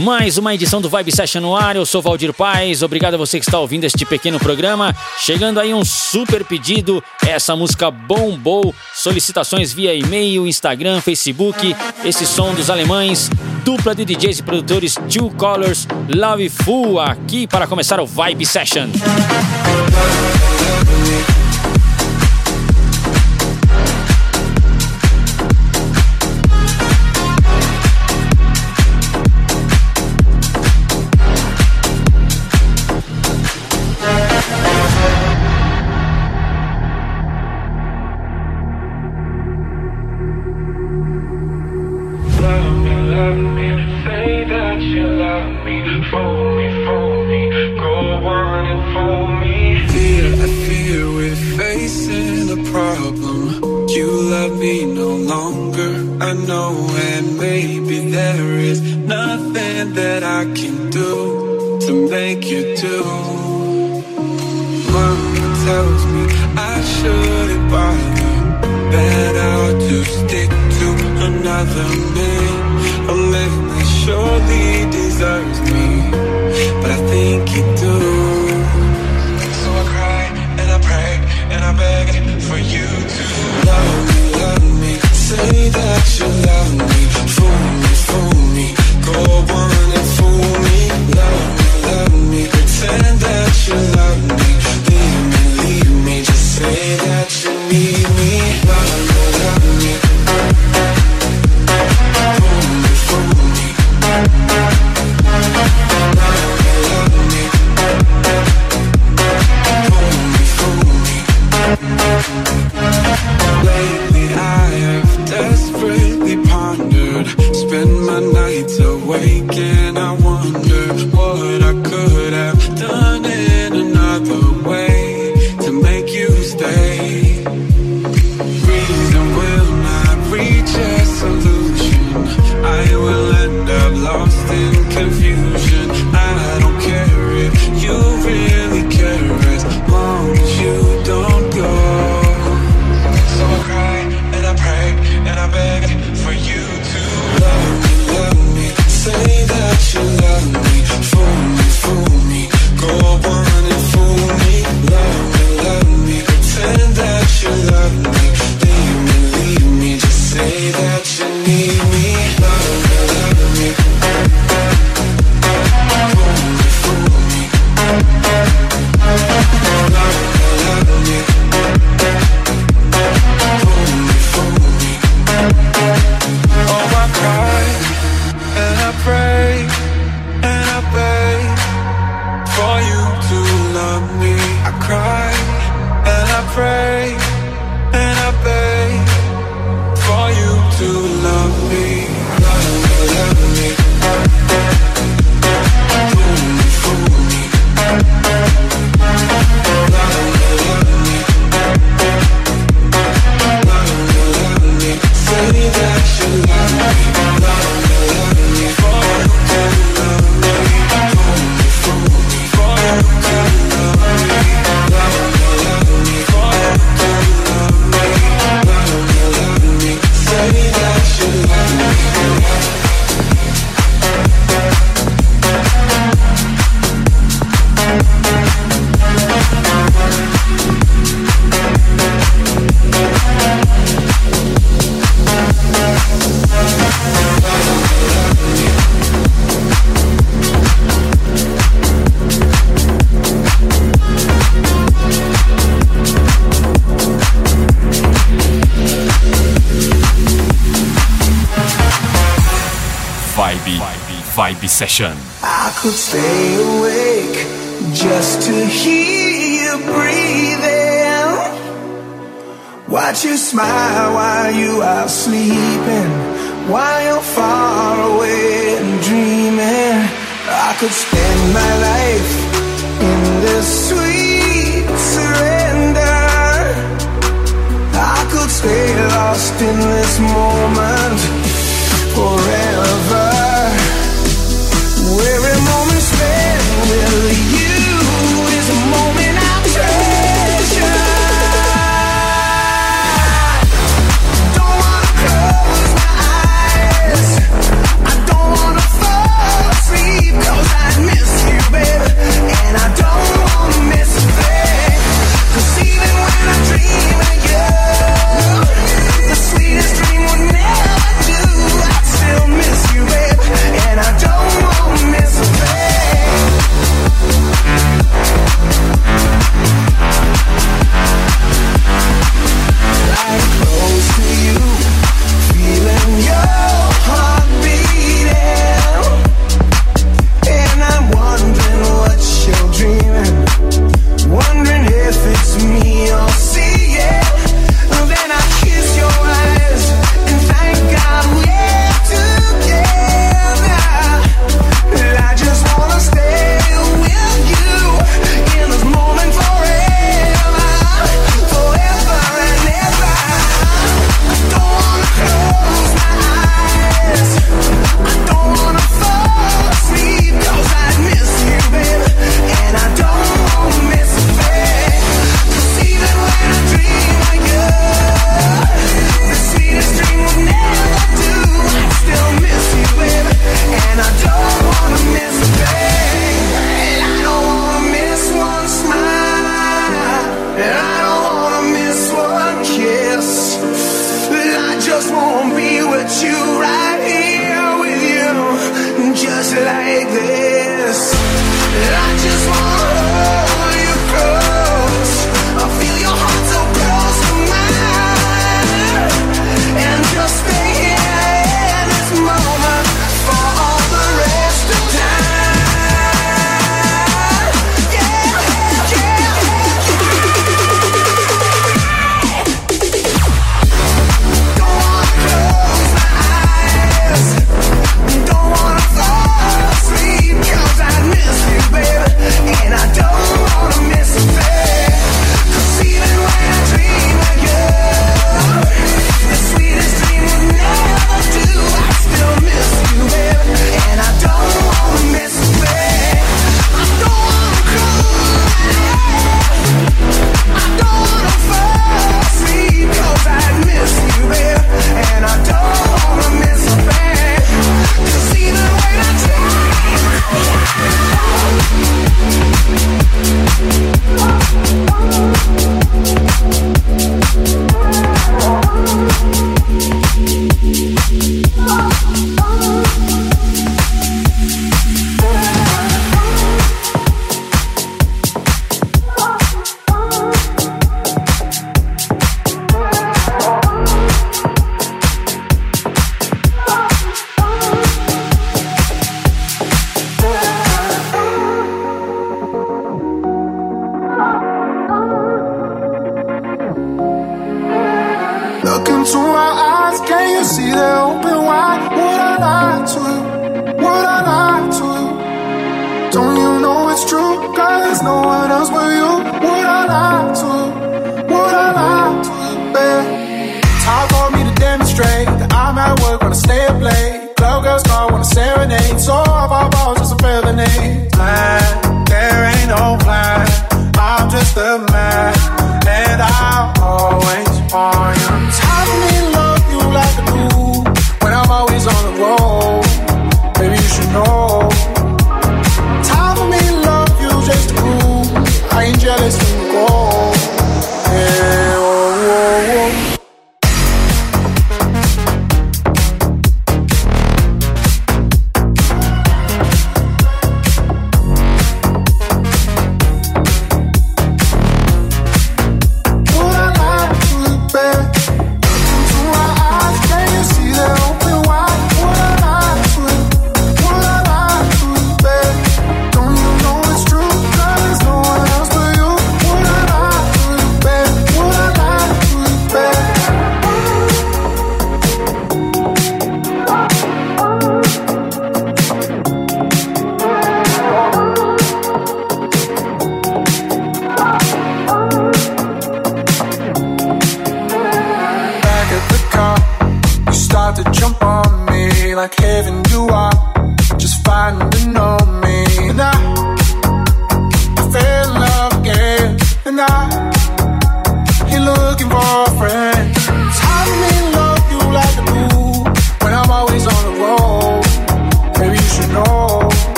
Mais uma edição do Vibe Session no ar. Eu sou Valdir Paz. Obrigado a você que está ouvindo este pequeno programa. Chegando aí um super pedido. Essa música bombou. Solicitações via e-mail, Instagram, Facebook. Esse som dos alemães. Dupla de DJs e produtores Two Colors, Love Full aqui para começar o Vibe Session.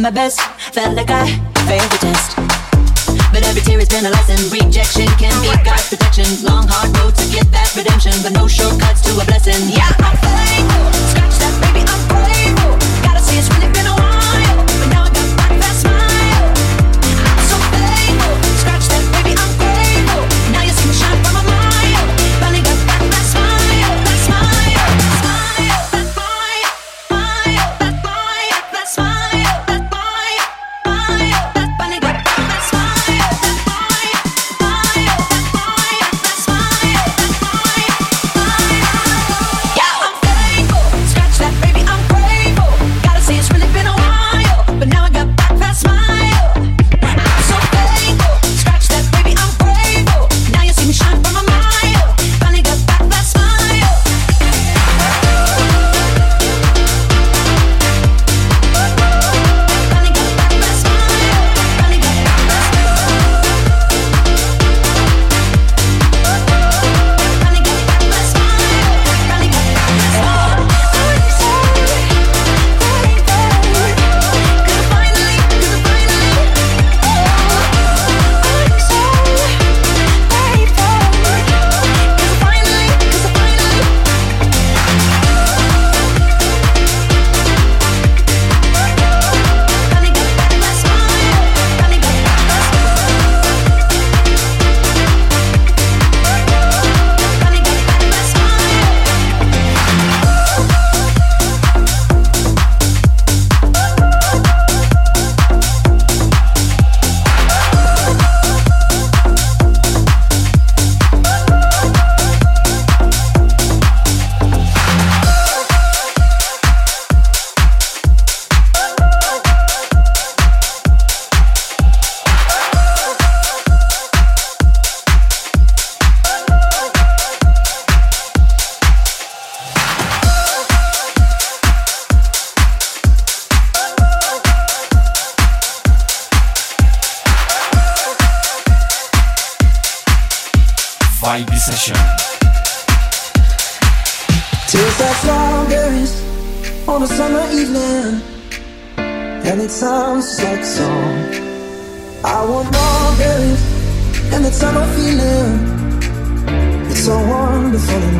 I'm my best. It's how I'm feeling. It's so wonderful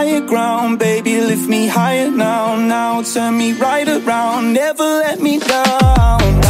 higher ground, baby, lift me higher now. Now turn me right around, never let me down.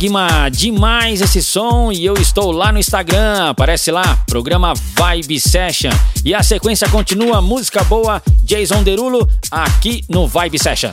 Magma, demais esse som e eu estou lá no Instagram, aparece lá, programa Vibe Session. E a sequência continua, música boa, Jason Derulo, aqui no Vibe Session.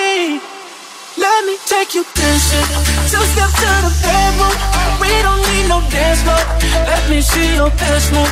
Let me take you dancing. Two steps to the bedroom. We don't need no dance floor. Let me see your best move.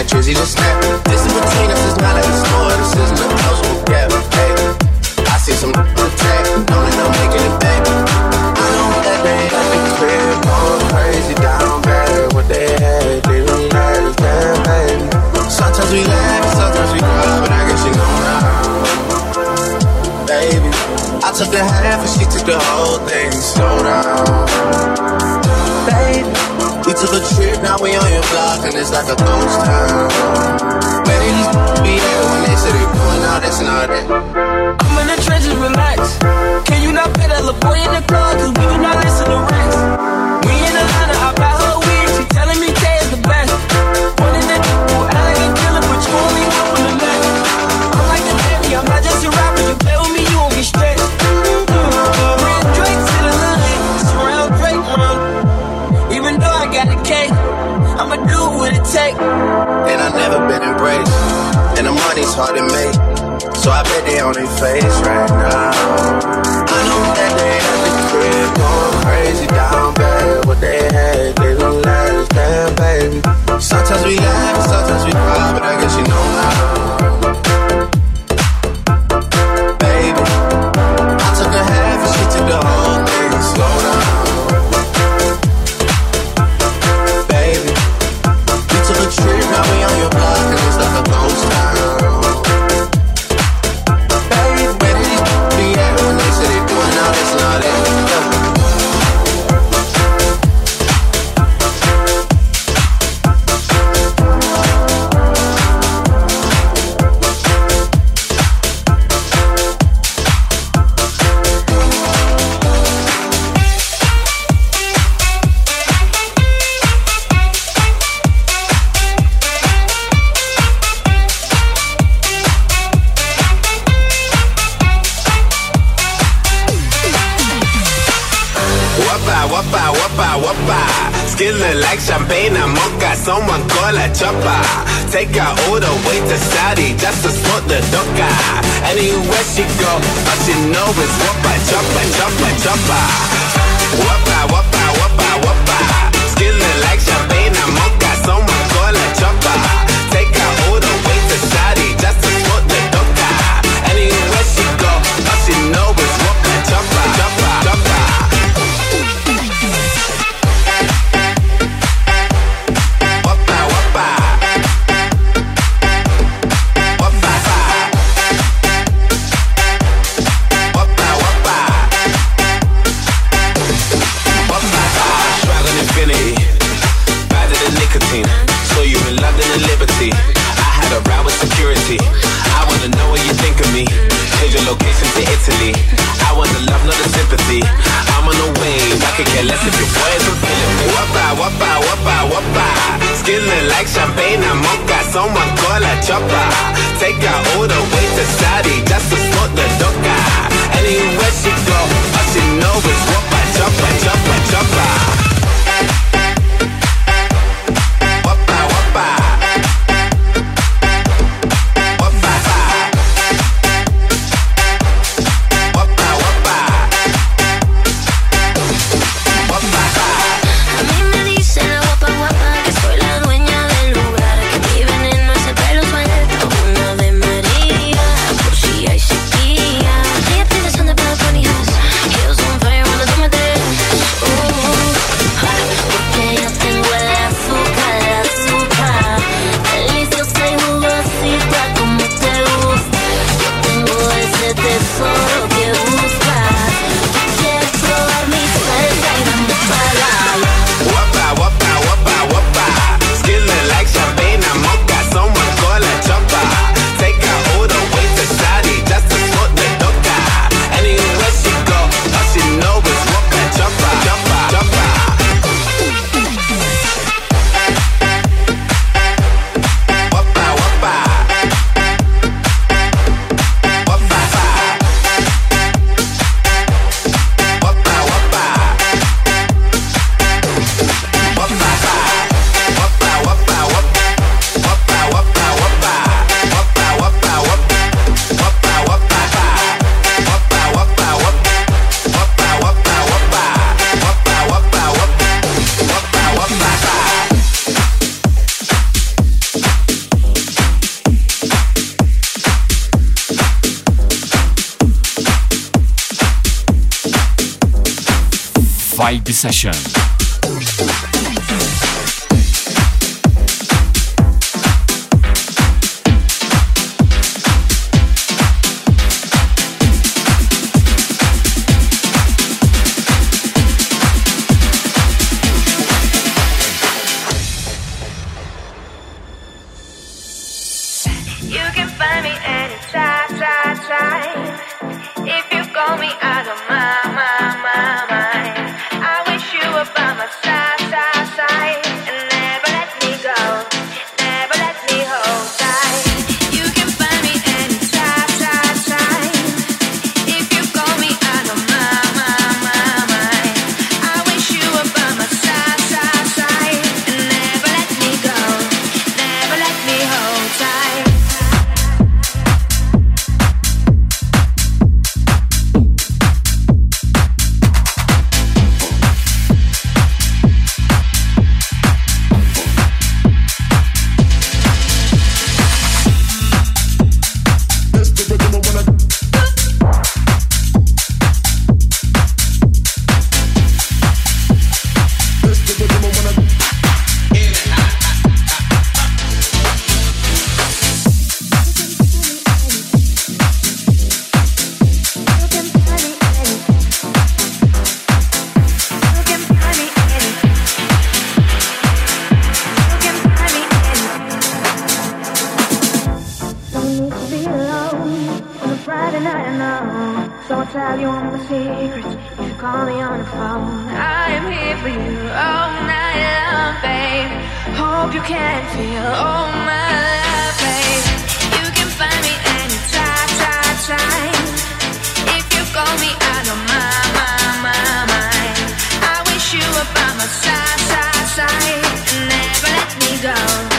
Saying Trizzy just snap. This in between us is not like a store, this isn't a closable gap. Hey, I see some attack, don't end up making it back. I know that they at the crib, going crazy down bad. What they had, they don't like that, baby. Sometimes we laugh, sometimes we cry, but I guess you know now. Baby, I took the half and she took the whole thing. Slow down. We on your block, and it's like a ghost town. Where they to be at when they say they doing all this and all that. I'm in the trenches, relax. Can you not that little boy in the club? Cause we do not listen to rats. Money's hard to make. So I bet they on their face right now. I know that they at the crib going crazy down bad. What they had, they don't last, damn baby. Sometimes we laugh, sometimes we cry, but I guess you know now. could care less if your boys are feeling me. Whoppa, whoppa, whoppa, whoppa. Skillin' like champagne and mocha. Someone call a chopper. Take her all the way to Saudi just to smoke the doka. Anywhere she go, all she know is whoppa, choppa, choppa, choppa. by the session. Friday night, I know. So I'll tell you all my secrets if you call me on the phone. I am here for you all night long, babe. Hope you can feel all my love, babe. You can find me any time, time, time. If you call me out of my, my, my mind, I wish you were by my side, side, side, and never let me go.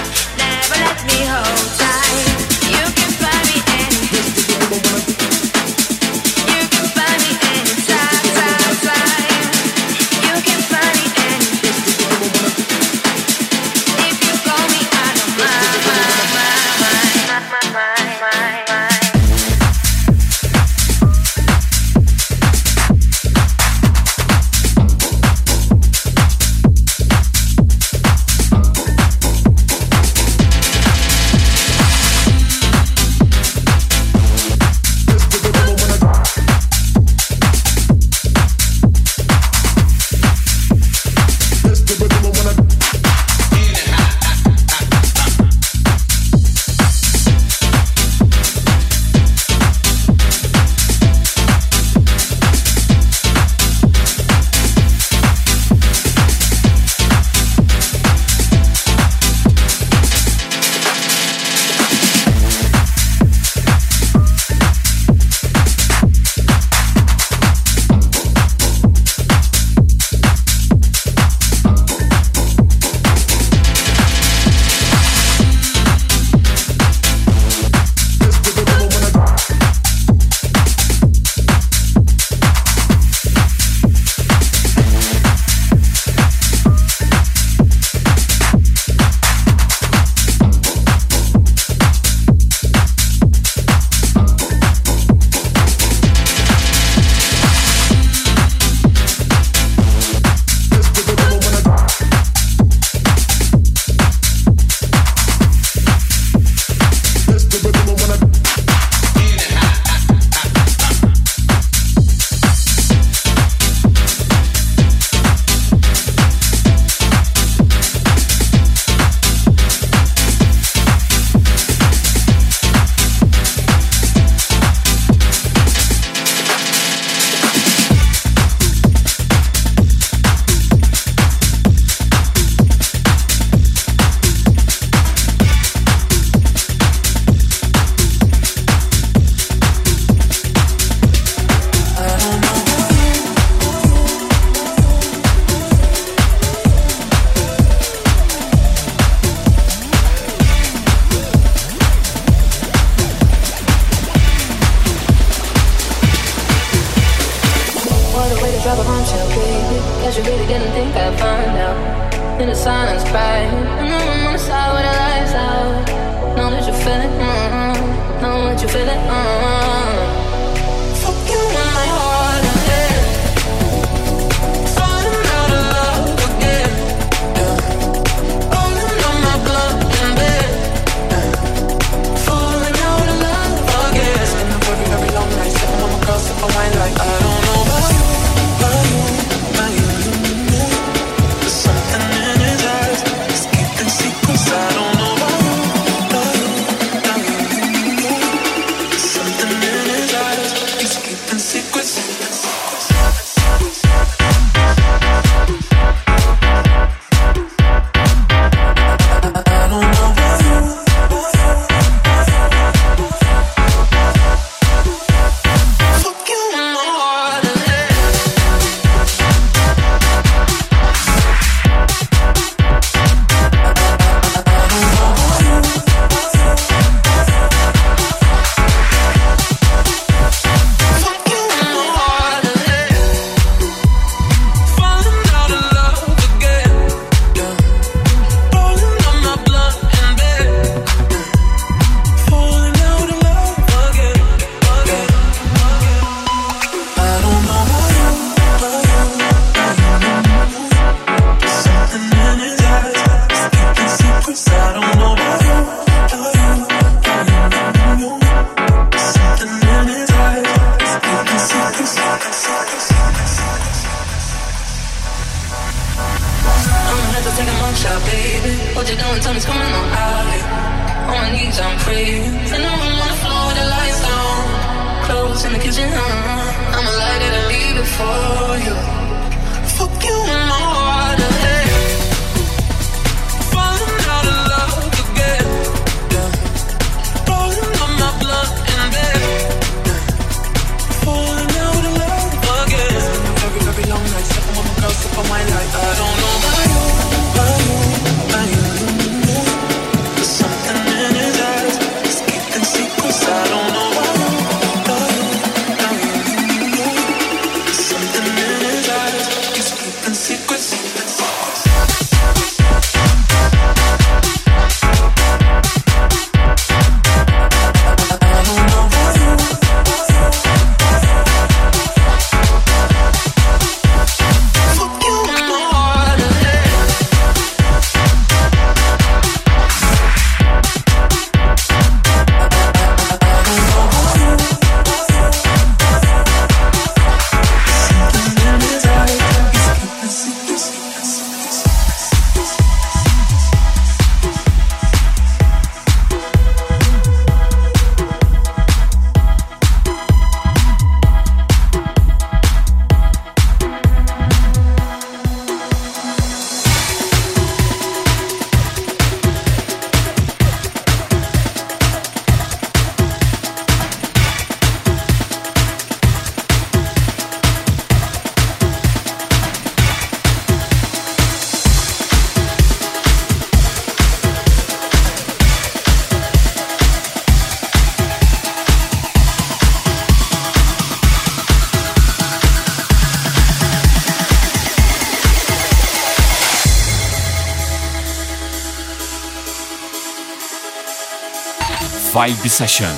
Vibe Session.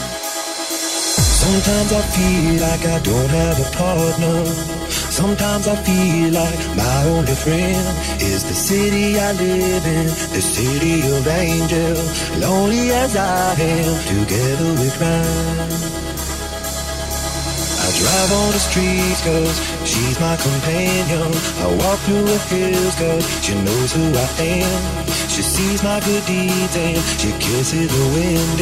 Sometimes I feel like I don't have a partner. Sometimes I feel like my only friend is the city I live in, the city of angels. Lonely as I am, together we cry. Drive on the streets cause she's my companion. I walk through the hills cause she knows who I am. She sees my good deeds and she kisses the wind.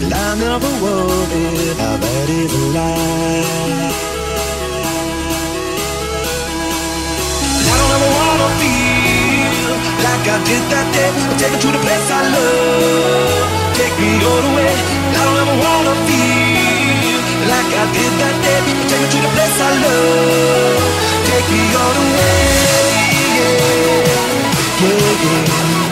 And I never worry how that is a lie. I don't ever wanna feel like I did that day. Take me to the place I love. Take me all the way. I don't ever wanna feel like I did that day. Take me to the place I love. Take me all the way. Yeah, yeah, yeah.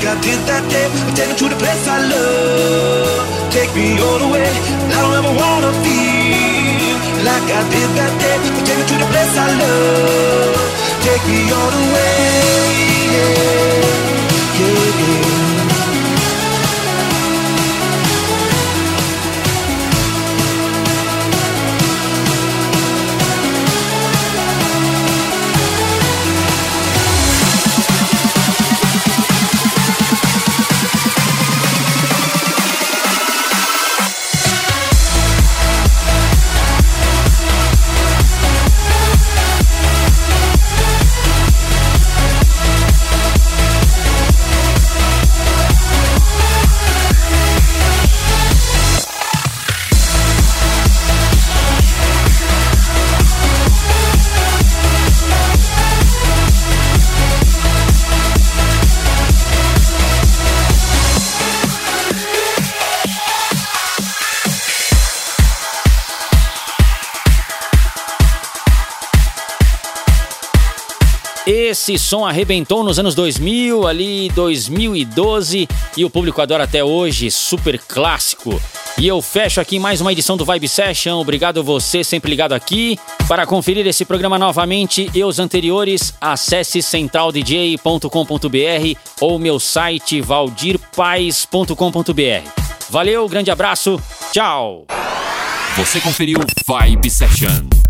Did that day. Take me to the place I love. Take me all the way. I don't ever wanna feel like I did that day. Take me to the place I love. Take me all the way. Yeah, Esse som arrebentou nos anos 2000, ali 2012, e o público adora até hoje, super clássico. E eu fecho aqui mais uma edição do Vibe Session. Obrigado você sempre ligado aqui. Para conferir esse programa novamente e os anteriores, acesse centraldj.com.br ou meu site valdirpais.com.br. Valeu, grande abraço, tchau! Você conferiu Vibe Session.